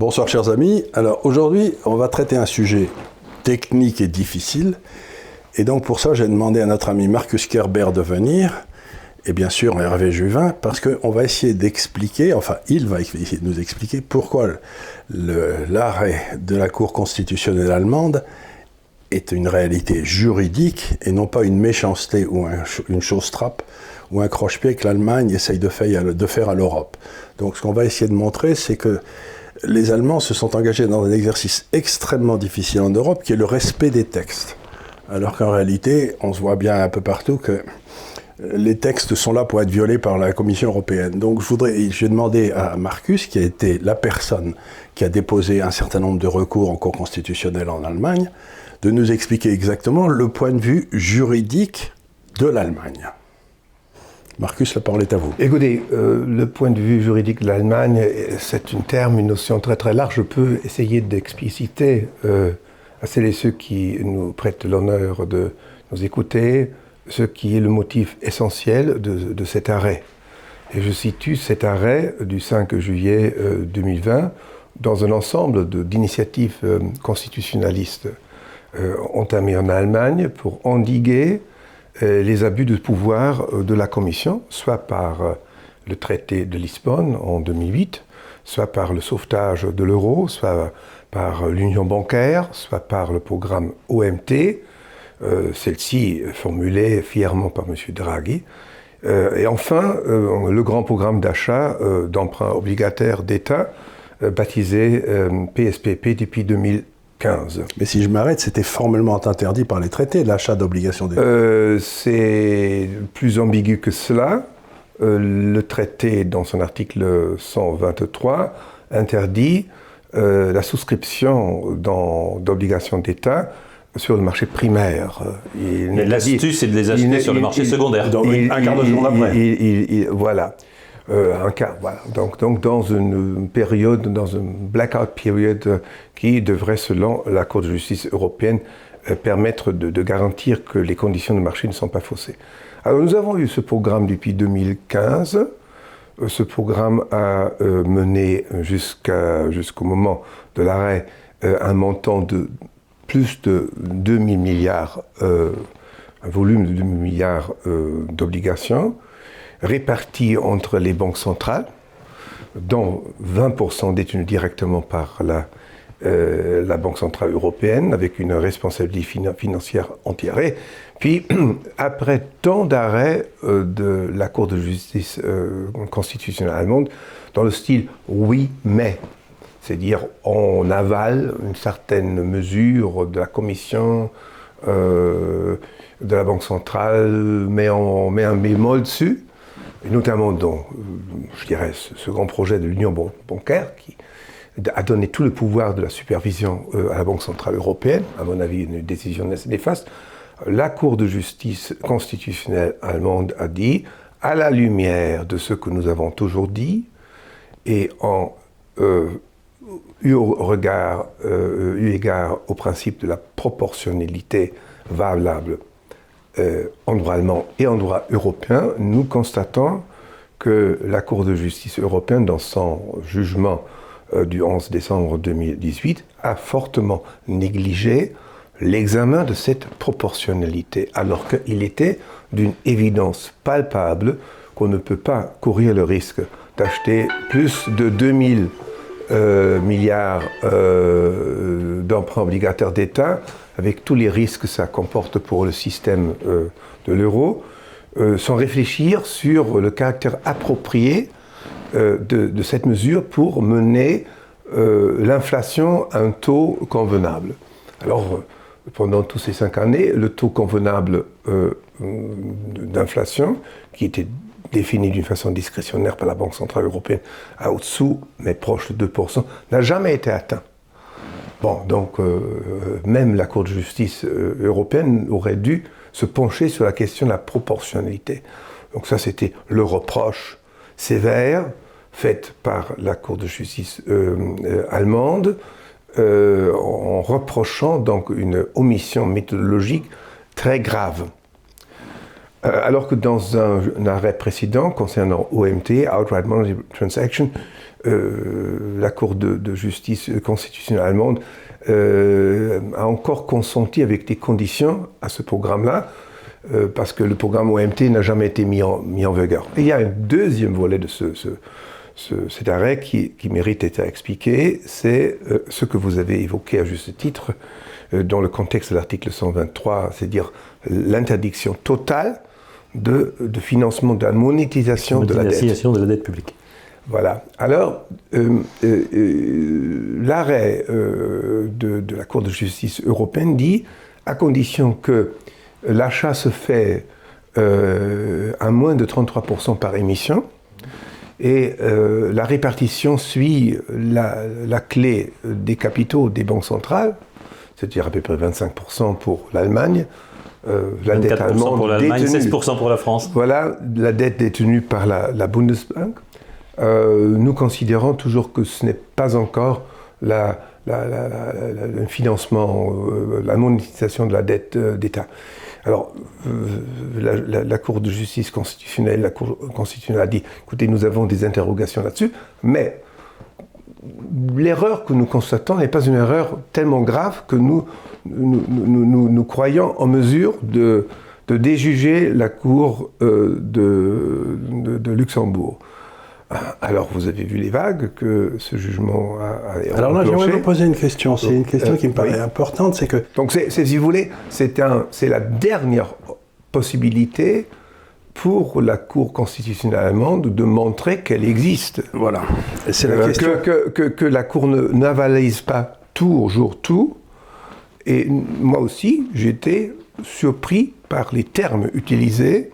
Bonsoir chers amis. Alors aujourd'hui, on va traiter un sujet technique et difficile. Et donc pour ça, j'ai demandé à notre ami Marcus Kerber de venir, et bien sûr Hervé Juvin, parce qu'on va essayer d'expliquer, enfin il va essayer de nous expliquer pourquoi l'arrêt de la Cour constitutionnelle allemande est une réalité juridique et non pas une méchanceté ou une chose trappe ou un croche-pied que l'Allemagne essaye de faire à l'Europe. Donc ce qu'on va essayer de montrer, c'est que les Allemands se sont engagés dans un exercice extrêmement difficile en Europe, qui est le respect des textes. Alors qu'en réalité, on se voit bien un peu partout que les textes sont là pour être violés par la Commission européenne. Donc je voudrais, j'ai demandé à Marcus, qui a été la personne qui a déposé un certain nombre de recours en cours constitutionnel en Allemagne, de nous expliquer exactement le point de vue juridique de l'Allemagne. Marcus, la parole est à vous. Écoutez, euh, le point de vue juridique de l'Allemagne, c'est une terme, une notion très très large. Je peux essayer d'expliciter euh, à celles et ceux qui nous prêtent l'honneur de nous écouter ce qui est le motif essentiel de, cet arrêt. Et je situe cet arrêt du 5 juillet 2020 euh, dans un ensemble d'initiatives constitutionnalistes entamées en Allemagne pour endiguer euh, les abus de pouvoir euh, de la Commission, soit par euh, le traité de Lisbonne en 2008, soit par le sauvetage de l'euro, soit par l'union bancaire, soit par le programme OMT, celle-ci formulée fièrement par M. Draghi, et enfin le grand programme d'achat d'emprunts obligataires d'État, baptisé PSPP depuis 2000. Mais si je m'arrête, c'était formellement interdit par les traités, l'achat d'obligations d'État. Euh, c'est plus ambigu que cela. Euh, le traité, dans son article 123, interdit euh, la souscription d'obligations d'État sur le marché primaire. Mais l'astuce, c'est de les acheter sur le marché secondaire. un quart de jour après. voilà. Euh, un cas. Donc, dans une période, dans une blackout period qui devrait, selon la Cour de justice européenne, euh, permettre de, garantir que les conditions de marché ne sont pas faussées. Alors nous avons eu ce programme depuis 2015. Euh, ce programme a mené jusqu'au moment de l'arrêt un montant de plus de 2000 milliards, un volume de 2000 milliards d'obligations répartis entre les banques centrales, dont 20% détenus directement par la, euh, la Banque Centrale Européenne, avec une responsabilité financière entière. Puis, après tant d'arrêts euh, de la Cour de justice euh, constitutionnelle allemande, dans le style oui, mais, c'est-à-dire on avale une certaine mesure de la Commission, de la Banque centrale, mais on met un bémol dessus, notamment dans, euh, je dirais, ce, grand projet de l'union bancaire qui a donné tout le pouvoir de la supervision euh, à la Banque Centrale Européenne, à mon avis une décision néfaste, la Cour de justice constitutionnelle allemande a dit, à la lumière de ce que nous avons toujours dit, et en euh, eu, regard, eu égard au principe de la proportionnalité valable euh, en droit allemand et en droit européen, nous constatons que la Cour de justice européenne, dans son jugement euh, du 11 décembre 2018, a fortement négligé l'examen de cette proportionnalité, alors qu'il était d'une évidence palpable qu'on ne peut pas courir le risque d'acheter plus de 2000 euh, milliards d'emprunts obligataires d'État avec tous les risques que ça comporte pour le système euh, de l'euro, euh, sans réfléchir sur le caractère approprié euh, de, cette mesure pour mener l'inflation à un taux convenable. Alors, pendant toutes ces cinq années, le taux convenable d'inflation, qui était défini d'une façon discrétionnaire par la Banque Centrale Européenne à au-dessous, mais proche de 2%, n'a jamais été atteint. Bon, donc euh, même la Cour de justice euh, européenne aurait dû se pencher sur la question de la proportionnalité. Donc ça, c'était le reproche sévère fait par la Cour de justice euh, allemande en reprochant donc une omission méthodologique très grave. Alors que dans un, arrêt précédent concernant OMT, Outright Monetary Transaction, la Cour de, justice constitutionnelle allemande a encore consenti avec des conditions à ce programme-là, parce que le programme OMT n'a jamais été mis en, mis en vigueur. Il y a un deuxième volet de ce, cet arrêt qui, mérite d'être expliqué, c'est ce que vous avez évoqué à juste titre dans le contexte de l'article 123, c'est-à-dire l'interdiction totale de, financement, de la monétisation, de la dette. de la dette publique. Voilà. Alors, euh, euh, euh, l'arrêt de, la Cour de justice européenne dit, à condition que l'achat se fait à moins de 33% par émission, et la répartition suit la, la, clé des capitaux des banques centrales, c'est-à-dire à peu près 25% pour l'Allemagne, euh, la dette allemande pour l'Allemagne, 16% pour la France. Voilà, la dette détenue par la, Bundesbank. Euh, nous considérons toujours que ce n'est pas encore la, le financement, euh, la monétisation de la dette d'État. Alors, la, Cour de justice constitutionnelle, la Cour constitutionnelle a dit, écoutez, nous avons des interrogations là-dessus, mais l'erreur que nous constatons n'est pas une erreur tellement grave que nous, nous, croyons en mesure de, déjuger la Cour euh, de, Luxembourg. Alors, vous avez vu les vagues que ce jugement a. Alors là, j'aimerais vous poser une question. C'est une question qui me paraît importante, c'est que. Donc, si vous voulez, c'est la dernière possibilité pour la Cour constitutionnelle allemande de montrer qu'elle existe. Voilà. c'est la euh, question. Que, la Cour n'avalise pas tout au jour tout. Et moi aussi, j'étais surpris par les termes utilisés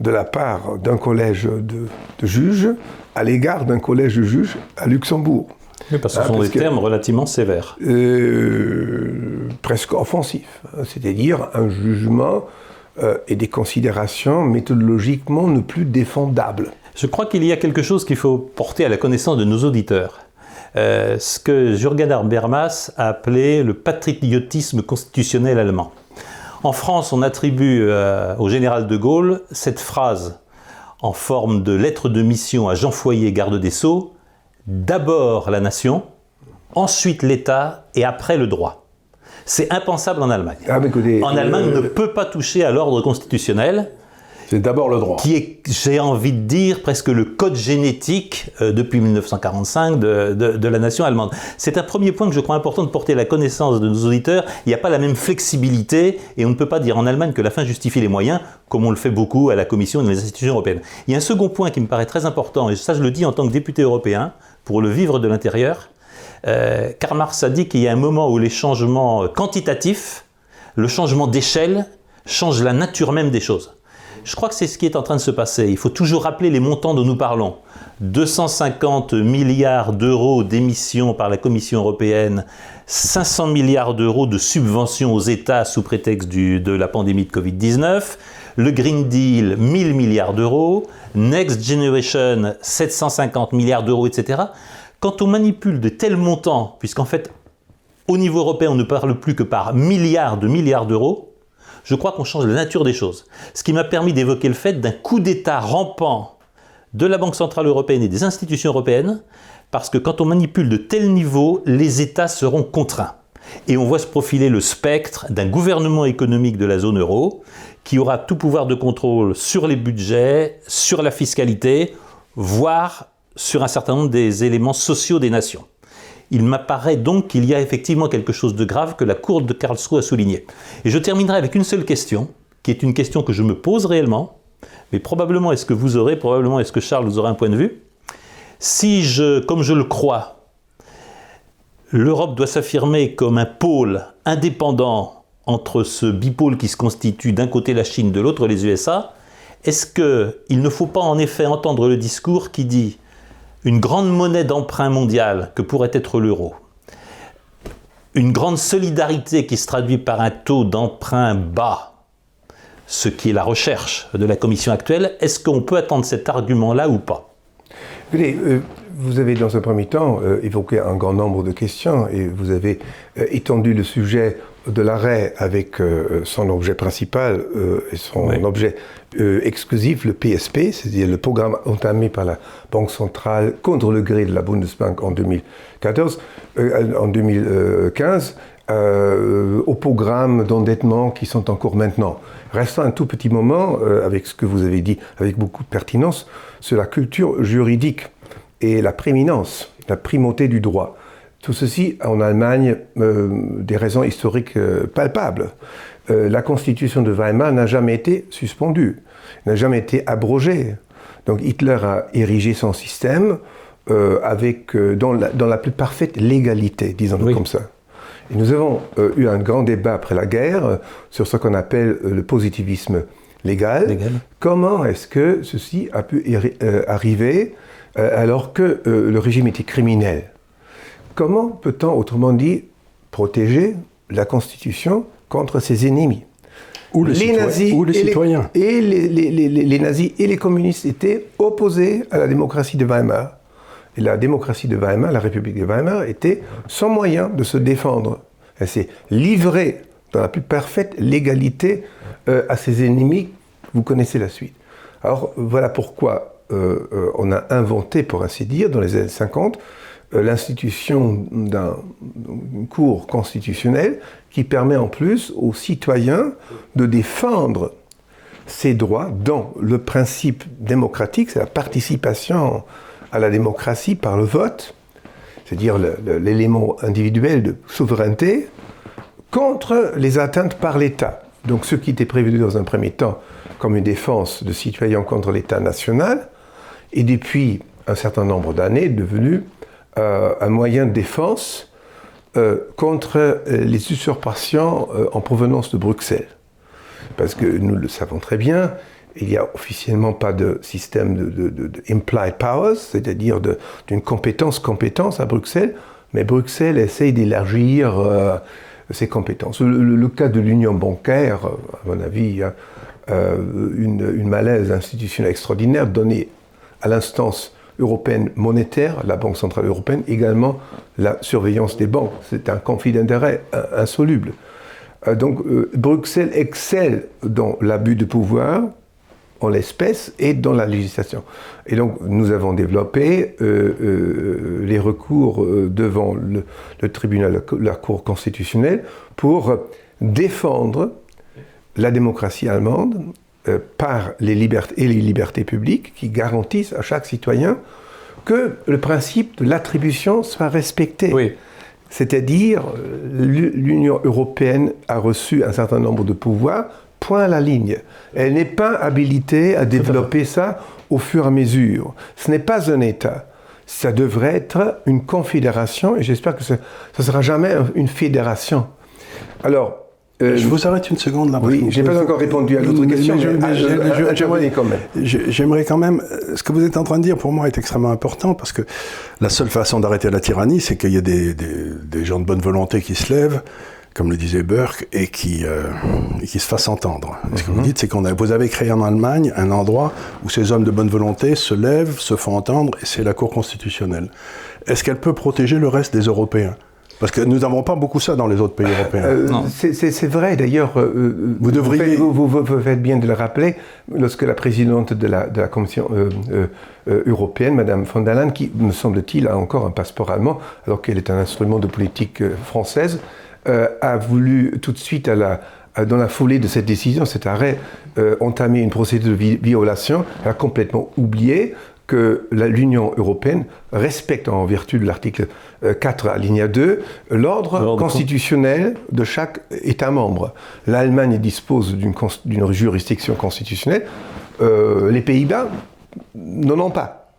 de la part d'un collège de, juges à l'égard d'un collège de juges à Luxembourg. Oui, parce que ce sont des termes relativement sévères. Euh, presque offensifs. Hein, c'est-à-dire un jugement euh, et des considérations méthodologiquement ne plus défendables. Je crois qu'il y a quelque chose qu'il faut porter à la connaissance de nos auditeurs. Euh, ce que Jürgen Habermas a appelé le patriotisme constitutionnel allemand. En France, on attribue euh, au général de Gaulle cette phrase en forme de lettre de mission à Jean Foyer, garde des Sceaux, d'abord la nation, ensuite l'État et après le droit. C'est impensable en Allemagne. Ah, en Allemagne, on ne peut pas toucher à l'ordre constitutionnel. C'est d'abord le droit. Qui est, j'ai envie de dire, presque le code génétique euh, depuis 1945 de, la nation allemande. C'est un premier point que je crois important de porter à la connaissance de nos auditeurs. Il n'y a pas la même flexibilité et on ne peut pas dire en Allemagne que la fin justifie les moyens, comme on le fait beaucoup à la Commission et dans les institutions européennes. Il y a un second point qui me paraît très important, et ça je le dis en tant que député européen, pour le vivre de l'intérieur, euh, Karl Marx a dit qu'il y a un moment où les changements quantitatifs, le changement d'échelle, changent la nature même des choses. Je crois que c'est ce qui est en train de se passer. Il faut toujours rappeler les montants dont nous parlons. 250 milliards d'euros d'émissions par la Commission européenne, 500 milliards d'euros de subventions aux États sous prétexte de la pandémie de Covid-19, le Green Deal, 1000 milliards d'euros, Next Generation, 750 milliards d'euros, etc. Quand on manipule de tels montants, puisqu'en fait, au niveau européen, on ne parle plus que par milliards de milliards d'euros, je crois qu'on change la nature des choses. Ce qui m'a permis d'évoquer le fait d'un coup d'État rampant de la Banque Centrale Européenne et des institutions européennes, parce que quand on manipule de tels niveaux, les États seront contraints. Et on voit se profiler le spectre d'un gouvernement économique de la zone euro qui aura tout pouvoir de contrôle sur les budgets, sur la fiscalité, voire sur un certain nombre des éléments sociaux des nations. Il m'apparaît donc qu'il y a effectivement quelque chose de grave que la Cour de Karlsruhe a souligné. Et je terminerai avec une seule question, qui est une question que je me pose réellement, mais probablement est-ce que vous aurez, probablement est-ce que Charles vous aura un point de vue. Si je, comme je le crois, l'Europe doit s'affirmer comme un pôle indépendant entre ce bipôle qui se constitue d'un côté la Chine, de l'autre les USA, est-ce qu'il ne faut pas en effet entendre le discours qui dit une grande monnaie d'emprunt mondiale que pourrait être l'euro, une grande solidarité qui se traduit par un taux d'emprunt bas, ce qui est la recherche de la Commission actuelle, est-ce qu'on peut attendre cet argument-là ou pas? Euh, vous avez dans un premier temps euh, évoqué un grand nombre de questions et vous avez euh, étendu le sujet de l'arrêt avec euh, son objet principal euh, et son objet euh, exclusif, le PSP, c'est-à-dire le programme entamé par la Banque centrale contre le gré de la Bundesbank en 2014, en 2015, au programme d'endettement qui sont en cours maintenant. Restons un tout petit moment avec ce que vous avez dit avec beaucoup de pertinence sur la culture juridique et la prééminence, la primauté du droit. Tout ceci, en Allemagne, euh, des raisons historiques euh, palpables. Euh, la constitution de Weimar n'a jamais été suspendue, n'a jamais été abrogée. Donc Hitler a érigé son système avec, dans, la, plus parfaite légalité, disons-le comme ça. Et nous avons eu un grand débat après la guerre sur ce qu'on appelle le positivisme légal. légal. Comment est-ce que ceci a pu arriver alors que le régime était criminel? Comment peut-on, autrement dit, protéger la Constitution contre ses ennemis? Ou les, nazis ou les citoyens. et les, nazis et les communistes étaient opposés à la démocratie de Weimar. Et la démocratie de Weimar, la République de Weimar, était sans moyen de se défendre. Elle s'est livrée dans la plus parfaite légalité euh, à ses ennemis. Vous connaissez la suite. Alors voilà pourquoi euh, euh, on a inventé, pour ainsi dire, dans les années 50, euh, l'institution d'un cours constitutionnel qui permet en plus aux citoyens de défendre ses droits dans le principe démocratique, c'est la participation à la démocratie par le vote, c'est-à-dire l'élément individuel de souveraineté, contre les atteintes par l'État. Donc ce qui était prévu dans un premier temps comme une défense de citoyens contre l'État national, est depuis un certain nombre d'années devenu euh, un moyen de défense euh, contre euh, les usurpations en provenance de Bruxelles. Parce que nous le savons très bien, il n'y a officiellement pas de système de, implied powers, c'est-à-dire d'une compétence-compétence à Bruxelles, mais Bruxelles essaye d'élargir ses compétences. Le, cas de l'union bancaire, à mon avis, hein, une, une, malaise institutionnelle extraordinaire donnée à l'instance européenne monétaire, la Banque Centrale Européenne, également la surveillance des banques. C'est un conflit d'intérêts insoluble. Euh, donc euh, Bruxelles excelle dans l'abus de pouvoir, en l'espèce, et dans la législation. Et donc nous avons développé euh, les recours devant le tribunal, la Cour constitutionnelle, pour défendre la démocratie allemande euh, par les libertés et les libertés publiques qui garantissent à chaque citoyen que le principe de l'attribution soit respecté. Oui. C'est-à-dire, euh, l'Union européenne a reçu un certain nombre de pouvoirs, point à la ligne. Elle n'est pas habilitée à développer ça au fur et à mesure. Ce n'est pas un État. Ça devrait être une confédération, et j'espère que ça ne sera jamais une fédération. Alors, euh, je vous arrête une seconde là. Oui, j'ai pas encore répondu à l'autre question. J'aimerais quand même. J'aimerais quand même. Ce que vous êtes en train de dire pour moi est extrêmement important parce que la seule façon d'arrêter la tyrannie, c'est qu'il y a des, des, gens de bonne volonté qui se lèvent, comme le disait Burke, et qui, euh, qui se fassent entendre. Ce que vous mhm. dites, c'est qu'on a, vous avez créé en Allemagne un endroit où ces hommes de bonne volonté se lèvent, se font entendre, et c'est la Cour constitutionnelle. Est-ce qu'elle peut protéger le reste des Européens? Parce que nous n'avons pas beaucoup ça dans les autres pays européens. Euh, c'est vrai, d'ailleurs. Euh, euh, vous devriez. Vous, faites bien de le rappeler, lorsque la présidente de la, de la Commission européenne, Madame von der Leyen, qui, me semble-t-il, a encore un passeport allemand, alors qu'elle est un instrument de politique française, a voulu tout de suite, à la, dans la foulée de cette décision, cet arrêt, entamer une procédure de violation. Elle a complètement oublié que l'Union européenne respecte en vertu de l'article 4 alinéa 2 l'ordre constitutionnel de chaque État membre. L'Allemagne dispose d'une juridiction constitutionnelle, euh, les Pays-Bas n'en ont pas.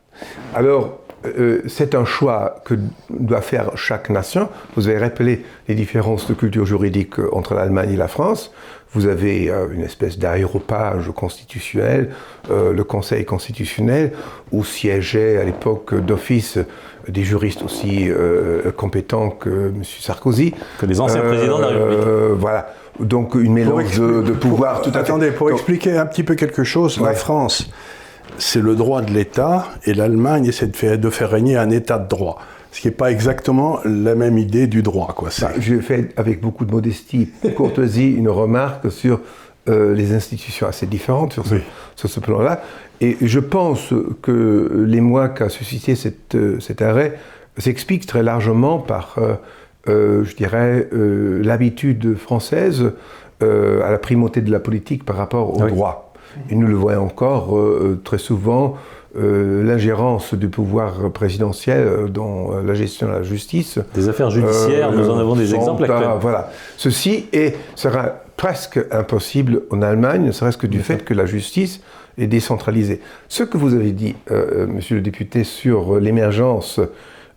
Alors, euh, c'est un choix que doit faire chaque nation. Vous avez rappelé les différences de culture juridique entre l'Allemagne et la France. Vous avez euh, une espèce d'aéropage constitutionnel, euh, le Conseil constitutionnel, où siégeaient à l'époque d'office des juristes aussi euh, compétents que M. Sarkozy. Que les anciens présidents de la République. voilà. Donc une mélange de, pouvoir tout à Attendez, pour expliquer un petit peu quelque chose, la France, c'est le droit de l'État et l'Allemagne essaie de faire, de faire régner un État de droit. ce qui n'est pas exactement la même idée du droit. Quoi. Bah, je fais avec beaucoup de modestie, courtoisie, une remarque sur euh, les institutions assez différentes sur ce, plan-là. Et je pense que les mois qu'a suscité cette, euh, cet arrêt s'expliquent très largement par, euh, je dirais, l'habitude française à la primauté de la politique par rapport au droit. Et nous le voyons encore très souvent euh, l'ingérence du pouvoir présidentiel euh, dans euh, la gestion de la justice. Des affaires judiciaires, nous en avons des exemples actuels. Voilà. Ceci est, sera presque impossible en Allemagne, ne serait-ce que du fait que la justice est décentralisée. Ce que vous avez dit, monsieur le député, sur l'émergence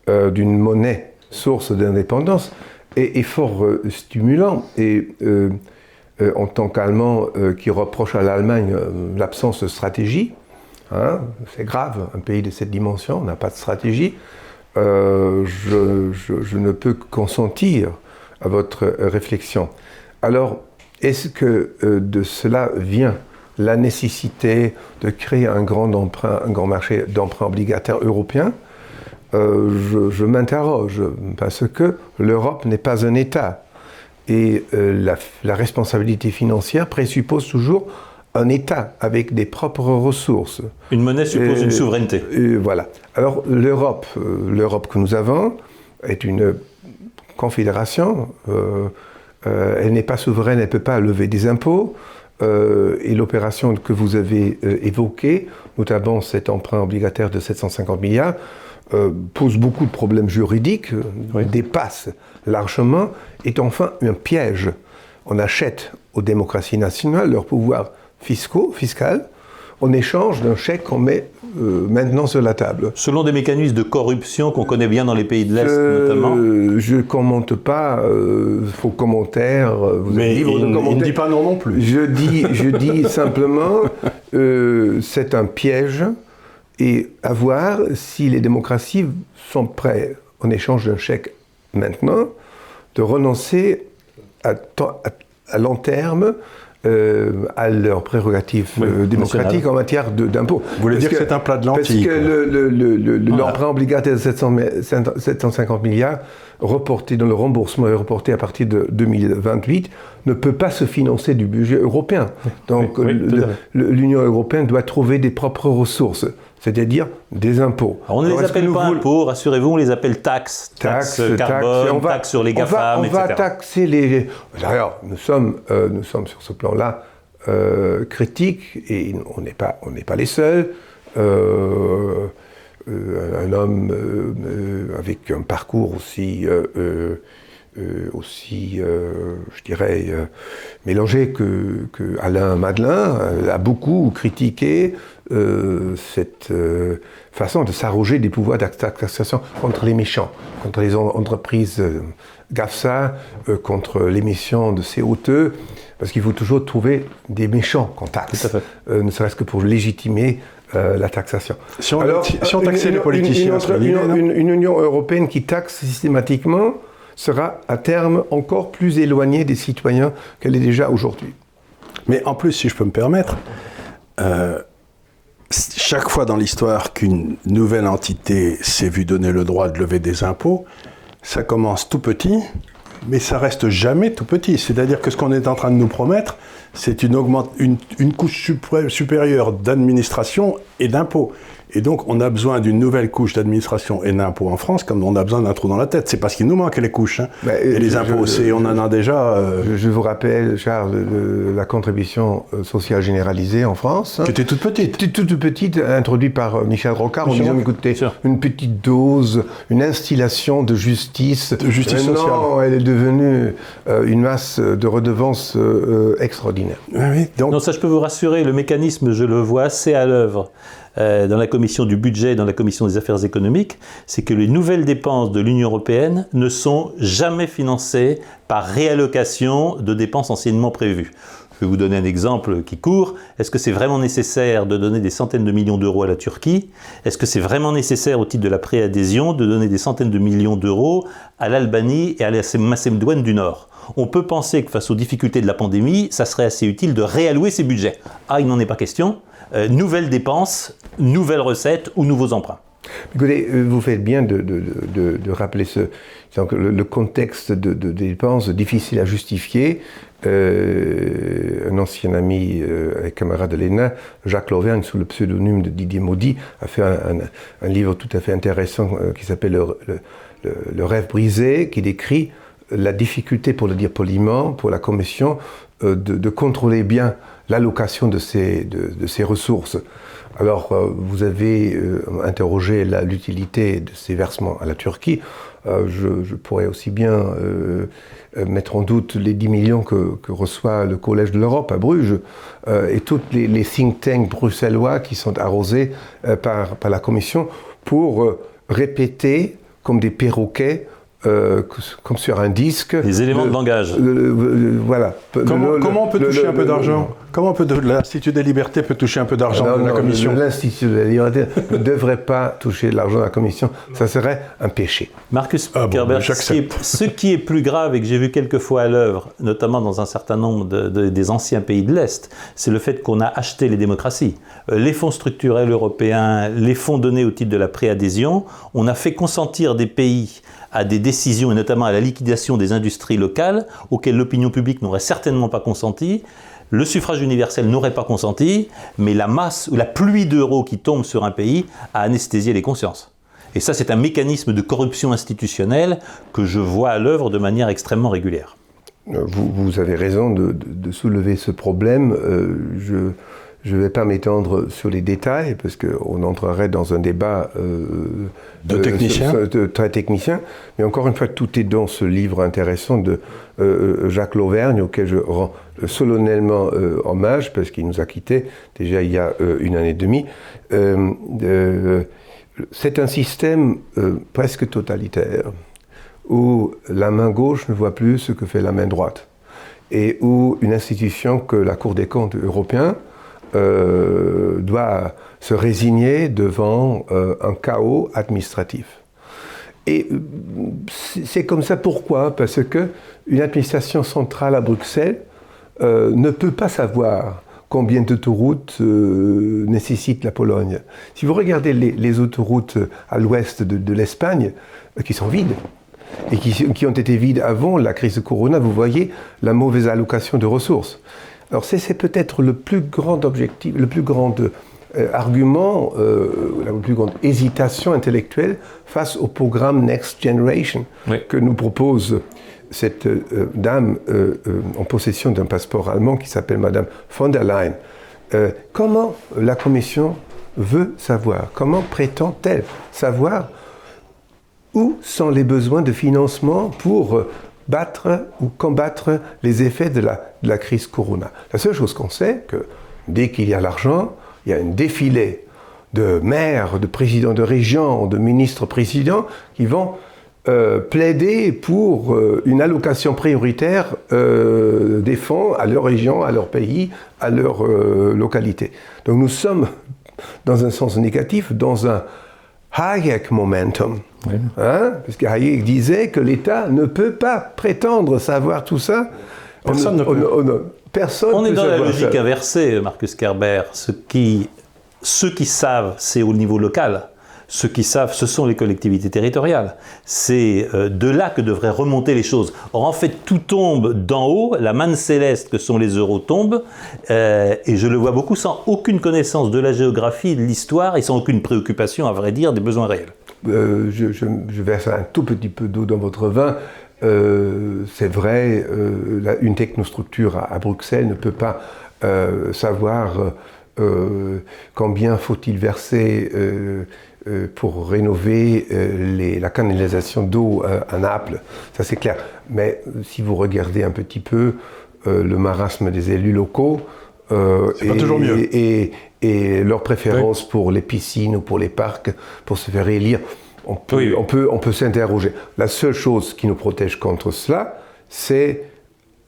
d'une monnaie source d'indépendance est, fort stimulant. Et en tant qu'Allemand qui reproche à l'Allemagne l'absence de stratégie, Hein, c'est grave, un pays de cette dimension, n'a pas de stratégie. Euh, je, ne peux consentir à votre réflexion. Alors, est-ce que euh, de cela vient la nécessité de créer un grand, emprunt, un grand marché d'emprunt obligataire européen? Euh, Je, m'interroge, parce que l'Europe n'est pas un État. Et la, la responsabilité financière présuppose toujours un État avec des propres ressources. Une monnaie suppose une souveraineté. voilà. Alors l'Europe, euh, l'Europe que nous avons est une confédération. Euh, euh, elle n'est pas souveraine, elle ne peut pas lever des impôts. et l'opération que vous avez évoquée, notamment cet emprunt obligataire de 750 milliards, pose beaucoup de problèmes juridiques, dépasse largement, est enfin un piège. On achète aux démocraties nationales leur pouvoir fiscaux, fiscal, en échange d'un chèque qu'on met euh, maintenant sur la table. Selon des mécanismes de corruption qu'on connaît bien dans les pays de l'Est notamment Je ne commente pas, euh, faux commentaires, Mais il, ne dit pas non non plus. Je dis, je dis simplement, euh, c'est un piège et à voir si les démocraties sont prêtes, en échange d'un chèque maintenant, de renoncer à, à long terme euh, à leurs prérogatives euh, démocratiques en matière d'impôts. Vous voulez dire que, c'est un plat de lentilles Parce que l'emprunt obligataire de 750 milliards, reporté dans le remboursement est reporté à partir de 2028, ne peut pas se financer du budget européen. Donc l'Union européenne doit trouver des propres ressources c'est-à-dire des impôts. on ne les appelle pas impôts, rassurez-vous, on les appelle taxes. Taxes, carbone, taxes sur les GAFAM, on va, on va taxer les... D'ailleurs, nous sommes, euh, nous sommes sur ce plan-là euh, critiques, et on n'est pas, pas les seuls. Euh, un homme avec un parcours aussi... aussi, je dirais, mélangé que, que, Alain Madelin a beaucoup critiqué euh, cette euh, façon de s'arroger des pouvoirs d'accession contre les méchants, contre les entreprises euh, GAFSA, contre l'émission de CO2, parce qu'il faut toujours trouver des méchants qu'on taxe, ne serait-ce que pour légitimer la taxation. Si on, Alors, si on taxait les politiciens, une, une, Union européenne qui taxe systématiquement sera à terme encore plus éloignée des citoyens qu'elle est déjà aujourd'hui. Mais en plus, si je peux me permettre, chaque fois dans l'histoire qu'une nouvelle entité s'est vue donner le droit de lever des impôts, ça commence tout petit, mais ça reste jamais tout petit. C'est-à-dire que ce qu'on est en train de nous promettre, c'est une, une, une, couche supérieure d'administration et d'impôts. Et donc, on a besoin d'une nouvelle couche d'administration et d'impôts en France, comme on a besoin d'un trou dans la tête. C'est parce qu'il nous manque les couches. Hein. et les impôts, on en a déjà. Euh, je, vous rappelle, Charles, la contribution euh, sociale généralisée en France. Hein. Qui était toute petite. Toute, toute petite, introduite par euh, Michel Rocard, en disant écoutez, une petite dose, une instillation de justice. De justice sociale. Non, elle est devenue une masse de redevances extraordinaire. oui, donc... Non, ça, je peux vous rassurer, le mécanisme, je le vois assez à l'œuvre. Euh, dans la commission du budget, dans la commission des affaires économiques, c'est que les nouvelles dépenses de l'Union européenne ne sont jamais financées par réallocation de dépenses anciennement prévues. Je vais vous donner un exemple qui court. Est-ce que c'est vraiment nécessaire de donner des centaines de millions d'euros à la Turquie? Est-ce que c'est vraiment nécessaire au titre de la préadhésion de donner des centaines de millions d'euros à l'Albanie et à la Macédoine du Nord? On peut penser que face aux difficultés de la pandémie, ça serait assez utile de réallouer ces budgets. Ah, il n'en est pas question. Euh, nouvelles dépenses, nouvelles recettes ou nouveaux emprunts. Euh, vous faites bien de, rappeler ce, le, contexte de, dépenses difficile à justifier. Euh, un ancien ami et camarade de l'ENA, Jacques Lauvergne, sous le pseudonyme de Didier Maudy, a fait un, livre tout à fait intéressant qui s'appelle le, rêve brisé, qui décrit la difficulté, pour le dire poliment, pour la Commission de, contrôler bien l'allocation de ces, ressources. Alors, euh, vous avez euh, interrogé l'utilité de ces versements à la Turquie. Euh, je, pourrais aussi bien mettre en doute les 10 millions que, reçoit le Collège de l'Europe à Bruges et tous les, think tanks bruxellois qui sont arrosés par, par, la Commission pour répéter comme des perroquets euh, comme sur un disque. Les éléments le, de langage. Le, le, voilà. Comment, comment, on peut toucher un peu d'argent Comment peut l'Institut des libertés peut toucher un peu d'argent de la Commission L'Institut des libertés ne devrait pas toucher de l'argent de la Commission. Ça serait un péché. Marcus ah Kerber, bon, ce, qui est, ce, qui est, plus grave et que j'ai vu quelques fois à l'œuvre, notamment dans un certain nombre de, de, des anciens pays de l'Est, c'est le fait qu'on a acheté les démocraties. Euh, les fonds structurels européens, les fonds donnés au titre de la préadhésion, on a fait consentir des pays à des décisions, et notamment à la liquidation des industries locales, auxquelles l'opinion publique n'aurait certainement pas consenti. Le suffrage universel n'aurait pas consenti, mais la masse ou la pluie d'euros qui tombe sur un pays a anesthésié les consciences. Et ça, c'est un mécanisme de corruption institutionnelle que je vois à l'œuvre de manière extrêmement régulière. Vous, vous avez raison de, soulever ce problème. Euh, je ne vais pas m'étendre sur les détails parce qu'on entrerait dans un débat euh, de, de technicien, de, très technicien. Mais encore une fois, tout est dans ce livre intéressant de euh, Jacques Lauvergne auquel je rends solennellement euh, hommage parce qu'il nous a quittés déjà il y a euh, une année et demie. Euh, c'est un système presque totalitaire où la main gauche ne voit plus ce que fait la main droite et où une institution que la Cour des comptes européen euh, doit se résigner devant euh, un chaos administratif. Et c'est comme ça pourquoi? Parce que une administration centrale à Bruxelles euh, ne peut pas savoir combien d'autoroutes euh, nécessite la Pologne. Si vous regardez les, autoroutes à l'ouest de, l'Espagne, euh, qui sont vides, et qui, qui, ont été vides avant la crise de Corona, vous voyez la mauvaise allocation de ressources. Alors c'est peut-être le plus grand objectif, le plus grand euh, argument, euh, la plus grande hésitation intellectuelle face au programme Next Generation oui. que nous propose cette euh, dame en possession d'un passeport allemand qui s'appelle Madame von der Leyen. Comment la Commission veut savoir, comment prétend-elle savoir où sont les besoins de financement pour battre ou combattre les effets de la, crise Corona. La seule chose qu'on sait, que dès qu'il y a l'argent, il y a un défilé de maires, de présidents de régions, de ministres-présidents qui vont euh, plaider pour euh, une allocation prioritaire euh, des fonds à leur région, à leur pays, à leur localité. Donc nous sommes, dans un sens négatif, dans un Hayek momentum. Oui. Hein? Parce que Hayek disait que l'État ne peut pas prétendre savoir tout ça. Personne on, ne peut. On, on, personne on est dans la logique ça. inversée, Marcus Kerber. Ce qui, ceux qui savent, c'est au niveau local. Ceux qui savent, ce sont les collectivités territoriales. C'est euh, de là que devraient remonter les choses. Or, en fait, tout tombe d'en haut, la manne céleste que sont les euros tombe, euh, et je le vois beaucoup sans aucune connaissance de la géographie, de l'histoire, et sans aucune préoccupation, à vrai dire, des besoins réels. Euh, je, je, je, verse un tout petit peu d'eau dans votre vin. Euh, c'est vrai, euh, la, une technostructure à, à, Bruxelles ne peut pas savoir combien faut-il verser pour rénover les, la canalisation d'eau à Naples, ça c'est clair. Mais si vous regardez un petit peu le marasme des élus locaux, c'est pas toujours mieux. Et, et, et leur préférence oui. pour les piscines ou pour les parcs, pour se faire élire, on peut, oui. on peut, on peut s'interroger. La seule chose qui nous protège contre cela, c'est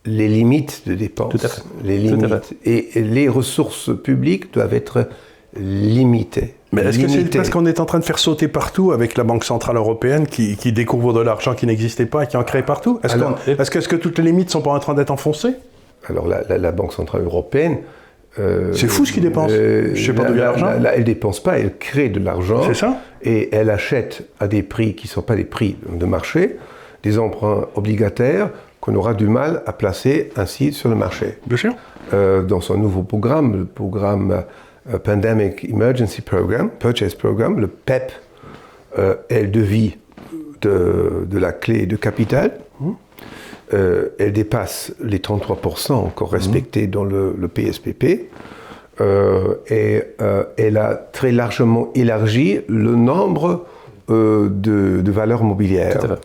les limites de dépenses. Les limites. Et les ressources publiques doivent être limitées. Mais est-ce que c'est parce qu'on est en train de faire sauter partout avec la Banque Centrale Européenne qui, qui découvre de l'argent qui n'existait pas et qui en crée partout? Est-ce que, est que, est que toutes les limites sont pas en train d'être enfoncées? Alors la, la, la, Banque Centrale Européenne Euh, C'est fou ce qu'ils dépensent. euh, Je sais pas d'où vient l'argent. là- elle dépense pas, elle crée de l'argent. C'est ça Et elle achète à des prix qui ne sont pas des prix de marché, des emprunts obligataires qu'on aura du mal à placer ainsi sur le marché. Bien sûr. Euh, dans son nouveau programme, le programme euh, Pandemic Emergency Program, Purchase Program, le PEP, elle devient de, de la clé de capital. Euh, elle dépasse les 33% encore respectés dans le, le PSPP. Euh, et euh, elle a très largement élargi le nombre de, de valeurs mobilières.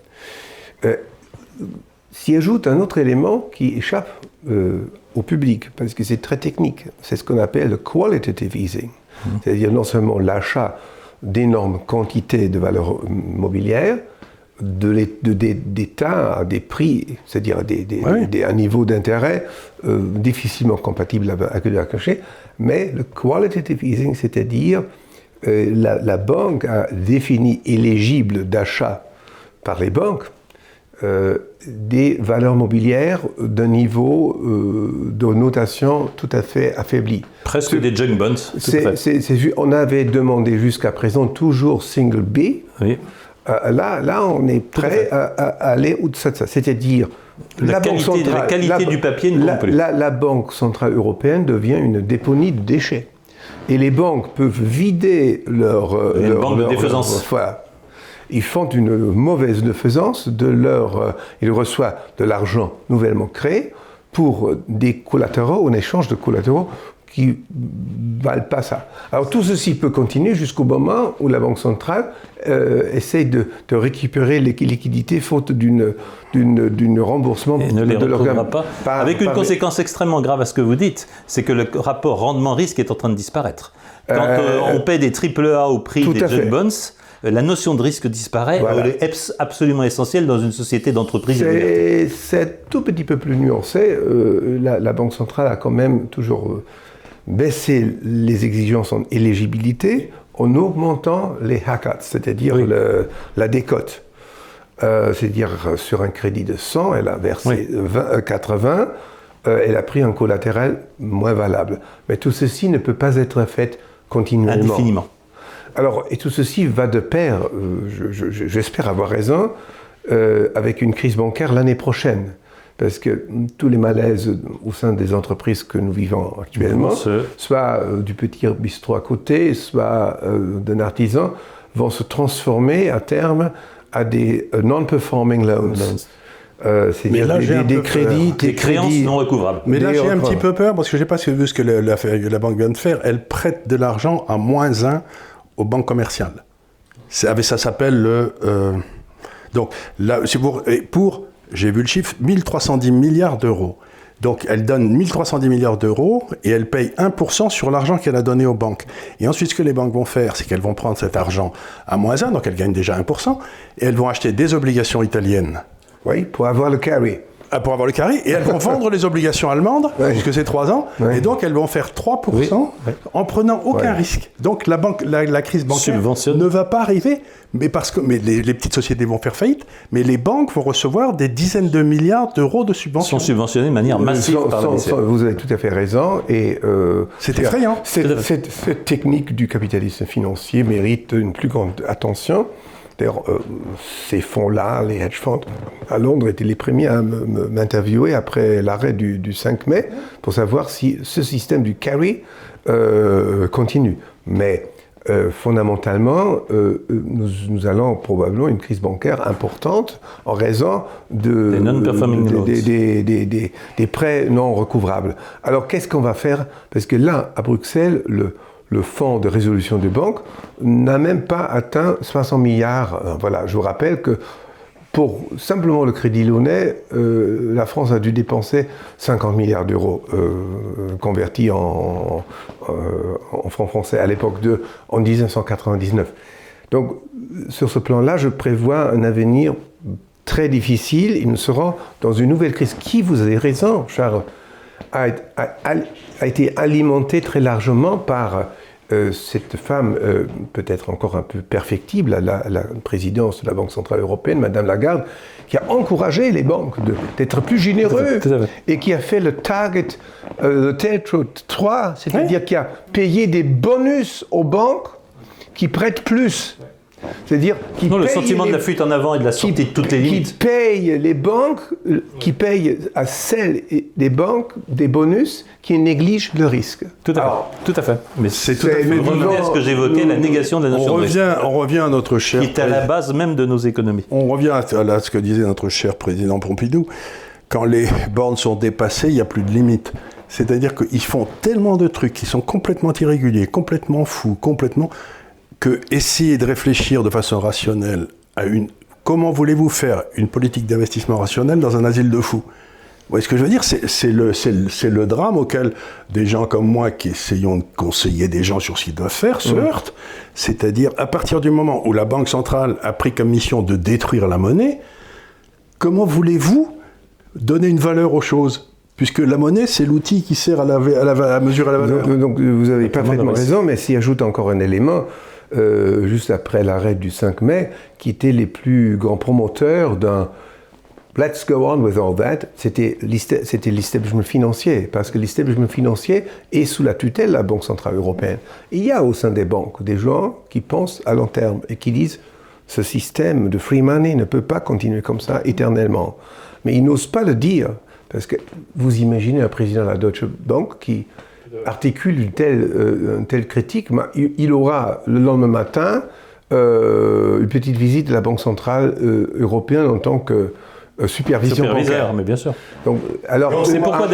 S'y ajoute un autre élément qui échappe au public, parce que c'est très technique. C'est ce qu'on appelle le qualitative easing. C'est-à-dire non seulement l'achat d'énormes quantités de valeurs mobilières, de des- à des prix, c'est-à-dire des, des- Oui. des- un niveau d'intérêt euh, difficilement compatible avec le marché, mais le qualitative easing, c'est-à-dire euh, la, la banque a défini éligible d'achat par les banques euh, des valeurs mobilières d'un niveau de notation tout à fait affaibli. Presque des junk bonds. tout on avait demandé jusqu'à présent toujours single B. Oui. Euh, là, là, on est prêt à, à aller au-delà de ça. C'est-à-dire, La qualité- la qualité du papier ne compte la, plus. la- Banque Centrale Européenne devient une déponie de déchets. Et les banques peuvent vider leur... euh, Une leur- banque de leur- défaisance. leur- voilà. Ils font une mauvaise défaisance de leur... euh, ils reçoivent de l'argent nouvellement créé pour euh, des collatéraux, en échange de collatéraux qui valent pas ça. Alors tout ceci peut continuer jusqu'au moment où la Banque centrale euh, essaye de, de récupérer les liquidités faute d'une d'une remboursement Et ne les de leur pas. Par- Avec une conséquence extrêmement grave à ce que vous dites, c'est que le rapport rendement-risque est en train de disparaître. Quand Euh, euh, on paie des triple A au prix des junk bonds, euh, la notion de risque disparaît. Voilà. Elle est abs- absolument essentielle dans une société d'entreprise. C'est c'est tout petit peu plus nuancé. Euh, la, la Banque centrale a quand même toujours baissé les exigences en éligibilité en augmentant les hackats, c'est-à-dire Oui. la décote. Euh, c'est-à-dire euh, sur un crédit de 100, elle a versé Oui. 20, euh, 80, euh, elle a pris un collatéral moins valable. Mais tout ceci ne peut pas être fait continuellement. Indéfiniment. Alors, et tout ceci va de pair, euh, je- je- je- j'espère avoir raison, avec une crise bancaire l'année prochaine. Parce que tous les malaises au sein des entreprises que nous vivons actuellement, soit euh, du petit bistrot à côté, soit euh, d'un artisan, vont se transformer à terme à des euh, non-performing loans. Euh, Mais C'est-à-dire là, des, j'ai des- crédits, Des des créances crédits- non recouvrables. Mais là, j'ai un petit peu peur parce que je n'ai pas vu ce que la, la- la banque vient de faire. Elle prête de l'argent à moins 1 aux banques commerciales. Ça s'appelle le. euh, donc, là, si vous, pour, j'ai vu le chiffre, 1310 milliards d'euros. Donc, elle donne 1310 milliards d'euros et elle paye 1% sur l'argent qu'elle a donné aux banques. Et ensuite, ce que les banques vont faire, c'est qu'elles vont prendre cet argent à moins 1, donc elles gagnent déjà 1%, et elles vont acheter des obligations italiennes Oui, pour avoir le carry. Ah, pour avoir le carré, et elles vont vendre les obligations allemandes, Ouais. puisque c'est 3 ans, Ouais. et donc elles vont faire 3% en prenant aucun Ouais. risque. Donc la, banque, la, la crise bancaire ne va pas arriver, mais parce que mais les, les petites sociétés vont faire faillite, mais les banques vont recevoir des dizaines de milliards d'euros de Sont subventions. subventionnés de manière massive Sans- par la sans- BCE. sans- vous avez tout à fait raison. Et euh, C'est effrayant. Cette, cette- cette technique du capitalisme financier mérite une plus grande attention. D'ailleurs, euh, ces fonds-là, les hedge funds, à Londres, étaient les premiers à m'interviewer après l'arrêt du, du 5 mai pour savoir si ce système du carry euh, continue. Mais euh, fondamentalement, euh, nous, nous allons probablement une crise bancaire importante en raison de, des prêts non recouvrables. Alors qu'est-ce qu'on va faire? Parce que là, à Bruxelles, le, le fonds de résolution des banques n'a même pas atteint 500 milliards. Voilà, je vous rappelle que pour simplement le crédit lyonnais, euh, la France a dû dépenser 50 milliards d'euros euh, convertis en, euh, en francs français à l'époque de en 1999. Donc sur ce plan-là, je prévois un avenir très difficile. Et nous serons dans une nouvelle crise qui, vous avez raison, Charles, a- a été alimentée très largement par euh, cette femme, euh, peut-être encore un peu perfectible à la, présidence de la Banque Centrale Européenne, Madame Lagarde, qui a encouragé les banques d'être plus généreux et qui a fait le target, euh, le 3, c'est-à-dire qui a payé des bonus aux banques qui prêtent plus. C'est-à-dire qui le sentiment de la fuite en avant et de la sortie de toutes les limites. Qui paye les banques, qui paye à celles des banques des bonus qui négligent le risque. Tout à fait. tout à fait. Mais c'est tout à fait. à ce que j'évoquais, la négation de la notion on revient, On revient à notre cher. Qui est à la base même de nos économies. On revient à ce que disait notre cher président Pompidou. Quand les bornes sont dépassées, il n'y a plus de limites. C'est-à-dire qu'ils font tellement de trucs qui sont complètement irréguliers, complètement fous, complètement que essayer de réfléchir de façon rationnelle à une... Comment voulez-vous faire une politique d'investissement rationnelle dans un asile de fous? Vous voyez ce que je veux dire? C'est le, le, le, drame auquel des gens comme moi qui essayons de conseiller des gens sur ce qu'ils doivent faire se heurtent. C'est-à-dire, à partir du moment où la Banque centrale a pris comme mission de détruire la monnaie, comment voulez-vous donner une valeur aux choses? Puisque la monnaie, c'est l'outil qui sert à, la, à, la, à mesurer la valeur. Donc, vous avez parfaitement raison, mais s'y ajoute encore un élément, euh, juste après l'arrêt du 5 mai, qui étaient les plus grands promoteurs d'un Let's go on with all that, c'était l'establishment financier, parce que l'establishment financier est sous la tutelle de la Banque Centrale Européenne. il y a au sein des banques des gens qui pensent à long terme et qui disent ce système de free money ne peut pas continuer comme ça éternellement. Mais ils n'osent pas le dire, parce que vous imaginez un président de la Deutsche Bank qui articule une telle, euh, telle critique, il aura le lendemain matin euh, une petite visite de la Banque Centrale euh, Européenne en tant que supervision Superviseur, mais bien sûr. Donc, alors, c'est pourquoi,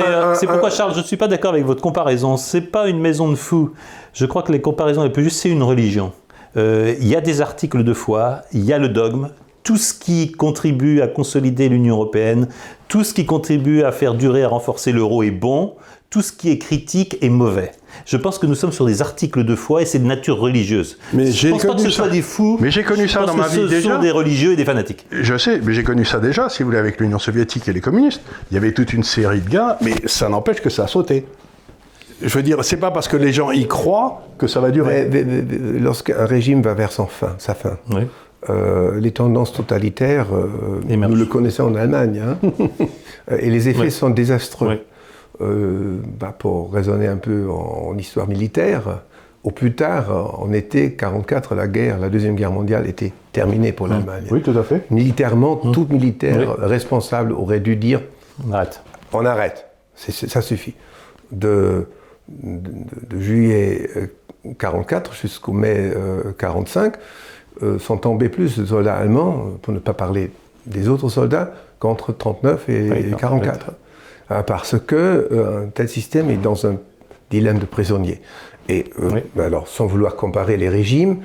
pourquoi, Charles, je ne suis pas d'accord avec votre comparaison. C'est pas une maison de fous. Je crois que les comparaisons les plus justes, c'est une religion. Il y a des articles de foi, il y a le dogme, tout ce qui contribue à consolider l'Union européenne, tout ce qui contribue à faire durer, à renforcer l'euro est bon, tout ce qui est critique est mauvais. Je pense que nous sommes sur des articles de foi et c'est de nature religieuse. Mais j'ai pense pas que ce soit des fous. Mais j'ai connu ça dans ma vie déjà. Ce sont des religieux et des fanatiques. Je sais, mais j'ai connu ça déjà, si vous voulez, avec l'Union soviétique et les communistes. Il y avait toute une série de gars, mais ça n'empêche que ça a sauté. Je veux dire, c'est pas parce que les gens y croient que ça va durer. Lorsqu'un régime va vers son fin, sa fin, euh, les tendances totalitaires, euh, nous le connaissons en Allemagne, hein. et les effets sont désastreux. Euh, bah, pour raisonner un peu en, histoire militaire, au plus tard, en été 44, la guerre, la deuxième guerre mondiale était terminée pour l'Allemagne. Oui, tout à fait. Militairement, tout militaire responsable aurait dû dire on arrête. On arrête. ça suffit. De, juillet 44 jusqu'au mai 45, euh, sont tombés plus de soldats allemands, pour ne pas parler des autres soldats, qu'entre 39 et, 44. Euh, parce que euh, un tel système est dans un dilemme de prisonnier. Et ben alors, sans vouloir comparer les régimes,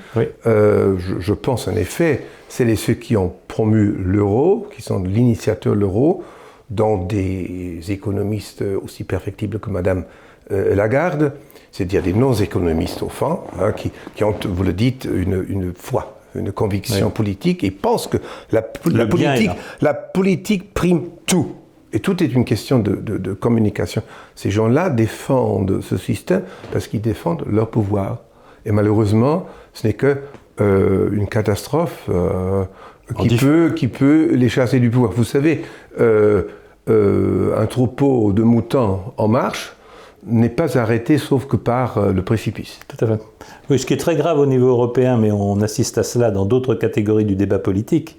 je, pense en effet, c'est les ceux qui ont promu l'euro, qui sont l'initiateur de l'euro, dont des économistes aussi perfectibles que Madame Lagarde, c'est-à-dire des non-économistes au fond, hein, qui, qui, ont, vous le dites, une, une foi une conviction politique et pense que la, politique, la politique prime tout. Et tout est une question de, communication. Ces gens-là défendent ce système parce qu'ils défendent leur pouvoir. Et malheureusement, ce n'est que euh, une catastrophe euh, qui, peut, qui peut les chasser du pouvoir. Vous savez, euh, un troupeau de moutons en marche n'est pas arrêté sauf que par le précipice. Tout à fait. Oui, ce qui est très grave au niveau européen, mais on assiste à cela dans d'autres catégories du débat politique,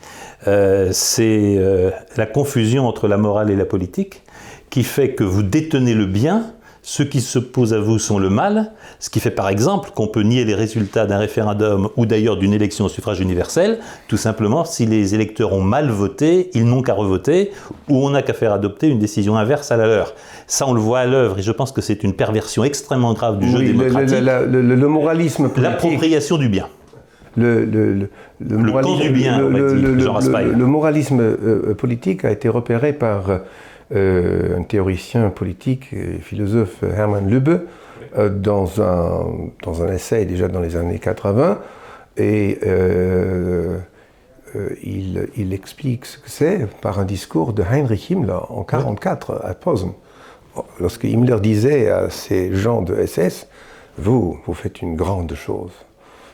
euh, c'est euh, la confusion entre la morale et la politique, qui fait que vous détenez le bien, ceux qui s'opposent à vous sont le mal, ce qui fait par exemple qu'on peut nier les résultats d'un référendum ou d'ailleurs d'une élection au suffrage universel, tout simplement si les électeurs ont mal voté, ils n'ont qu'à revoter, ou on n'a qu'à faire adopter une décision inverse à la leur. Ça, on le voit à l'œuvre, et je pense que c'est une perversion extrêmement grave du jeu démocratique. Le, le, moralisme politique. L'appropriation du bien. Le, le, moralisme, du bien, le, moralisme euh, politique a été repéré par euh, un théoricien politique et philosophe Hermann Lübbe euh, dans, un, dans un essai déjà dans les années 80 et euh, il, il, explique ce que c'est par un discours de Heinrich Himmler en 1944 à Posen. Lorsque Himmler disait à ces gens de SS, Vous, vous faites une grande chose,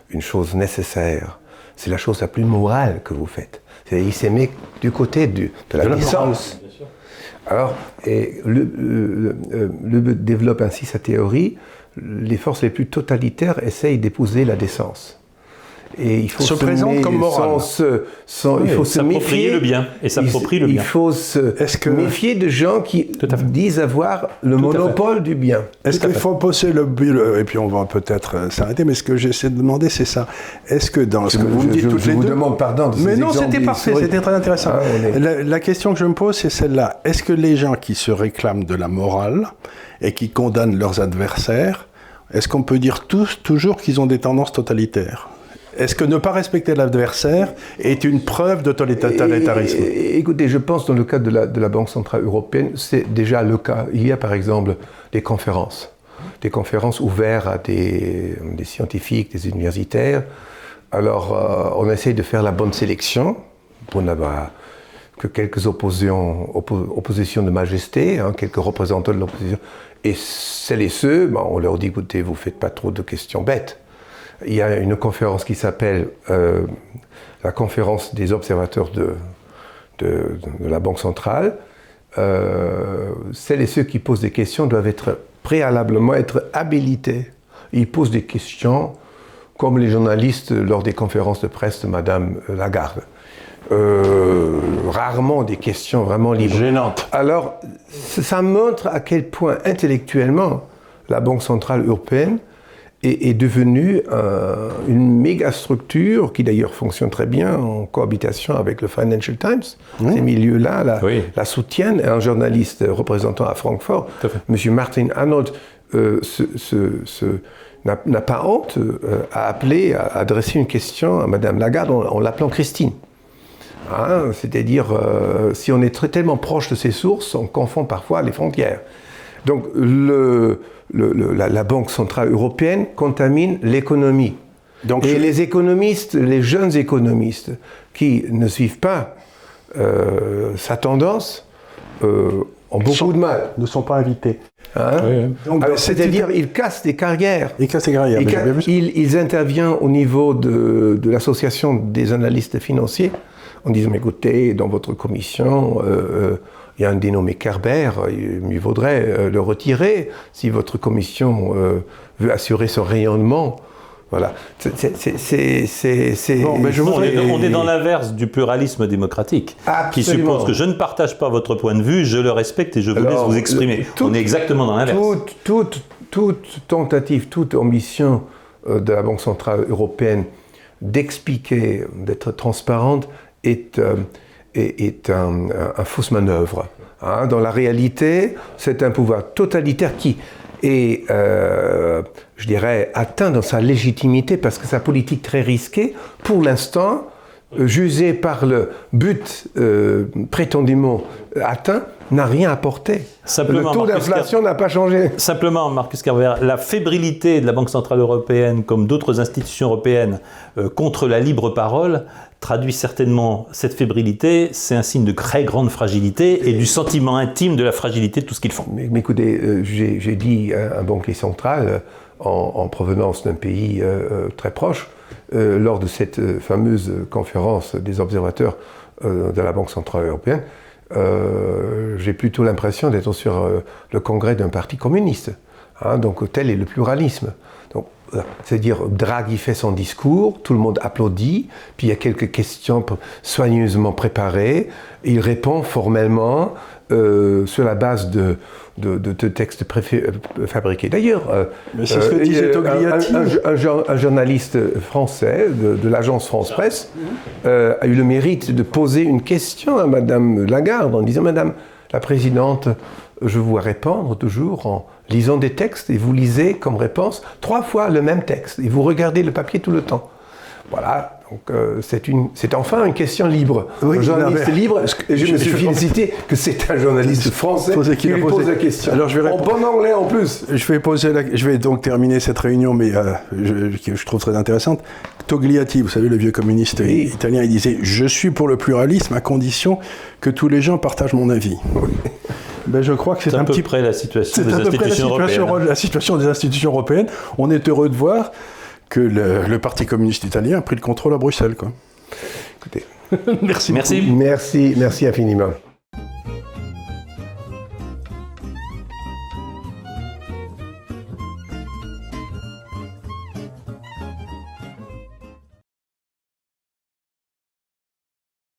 une chose nécessaire. C'est la chose la plus morale que vous faites. Il s'est mis du côté de la licence. Alors, et le, le, développe ainsi sa théorie. Les forces les plus totalitaires essayent d'épouser la décence. Et il faut se, présente comme moral. il faut se méfier le bien et s'approprie le bien. Il faut se méfier de gens qui disent avoir le monopole du bien. Est-ce qu'il faut poser le but et puis on va peut-être euh, s'arrêter, mais ce que j'essaie de demander, c'est ça. Est-ce que dans ce que vous me dites toutes je les vous demande pardon. De mais non, c'était parfait, c'était très intéressant. Ah, la, la question que je me pose, c'est celle-là. Est-ce que les gens qui se réclament de la morale et qui condamnent leurs adversaires, est-ce qu'on peut dire tous toujours qu'ils ont des tendances totalitaires? Est-ce que ne pas respecter l'adversaire est une preuve de totalitarisme? Écoutez, je pense dans le cas de la, Banque Centrale Européenne, c'est déjà le cas. Il y a par exemple des conférences, des conférences ouvertes à des, scientifiques, des universitaires. Alors, euh, on essaye de faire la bonne sélection pour n'avoir que quelques oppositions, oppositions de majesté, hein, quelques représentants de l'opposition. Et celles et ceux, ben, on leur dit, écoutez, vous ne faites pas trop de questions bêtes il y a une conférence qui s'appelle euh, la conférence des observateurs de, de, la Banque centrale. Euh, celles et ceux qui posent des questions doivent être préalablement être habilités. Ils posent des questions comme les journalistes lors des conférences de presse de Madame Lagarde. Euh, rarement des questions vraiment libres. Gênantes. Alors, ça montre à quel point intellectuellement la Banque centrale européenne est, devenue euh, une méga structure qui d'ailleurs fonctionne très bien en cohabitation avec le Financial Times. Ces milieux-là la, soutiennent. Un journaliste représentant à Francfort, M. Martin Arnold, euh, n'a pas honte euh, à appeler, à adresser une question à Mme Lagarde en, l'appelant Christine. Hein, c'est-à-dire, si on est tellement proche de ses sources, on confond parfois les frontières. Donc le, la, Banque Centrale Européenne contamine l'économie. Et les économistes, les jeunes économistes qui ne suivent pas euh, sa tendance, euh, ont beaucoup de mal. Ne sont pas invités. Hein c'est-à-dire, ils cassent des carrières. Ils cassent des carrières. Ils, interviennent au niveau de, l'association des analystes financiers en disant, écoutez, dans votre commission, euh, il y a un dénommé Kerber, il vaudrait euh, le retirer si votre commission euh, veut assurer son rayonnement. Voilà. C'est. Bon, on, est, dans l'inverse du pluralisme démocratique, qui suppose que je ne partage pas votre point de vue, je le respecte et je vous laisse vous exprimer. on est exactement dans l'inverse. Toute, toute, tentative, toute ambition euh, de la Banque Centrale Européenne d'expliquer, d'être transparente, est est, un, fausse manœuvre. Hein. Dans la réalité, c'est un pouvoir totalitaire qui est, euh, je dirais, atteint dans sa légitimité parce que sa politique très risquée, pour l'instant, euh, jugée par le but euh, prétendument atteint, n'a rien apporté. Simplement, le taux d'inflation n'a pas changé. Simplement, Marcus Carver, la fébrilité de la Banque Centrale Européenne, comme d'autres institutions européennes, contre la libre parole, traduit certainement cette fébrilité, c'est un signe de très grande fragilité et du sentiment intime de la fragilité de tout ce qu'ils font. Mais, écoutez, euh, j'ai dit un banquier central euh, en, provenance d'un pays euh, très proche, lors de cette fameuse conférence des observateurs de la Banque Centrale Européenne, j'ai plutôt l'impression d'être sur le congrès d'un parti communiste. Hein, donc tel est le pluralisme. C'est-à-dire, Draghi fait son discours, tout le monde applaudit, puis il y a quelques questions soigneusement préparées, il répond formellement euh, sur la base de, de, textes euh, fabriqués. D'ailleurs, euh, un, journaliste français de, l'agence France Presse a eu le mérite de poser une question à Madame Lagarde en disant Madame la Présidente, je vous répondre toujours en lisant des textes et vous lisez comme réponse trois fois le même texte et vous regardez le papier tout le temps. Voilà, donc euh, c'est enfin une question libre. un journaliste libre, et je, me suis félicité que c'est un journaliste français qui, lui pose la question. Alors je vais en bon anglais en plus. Je vais, poser je vais donc terminer cette réunion, mais euh, je, je, trouve très intéressante. Togliatti, vous savez, le vieux communiste italien, il disait Je suis pour le pluralisme à condition que tous les gens partagent mon avis. Ben, je crois que c'est à un peu petit près la situation des près la institutions situation, européennes. la situation des institutions européennes. On est heureux de voir que le, le Parti communiste italien a pris le contrôle à Bruxelles. Quoi. Écoutez, Merci. Merci. merci, merci infiniment.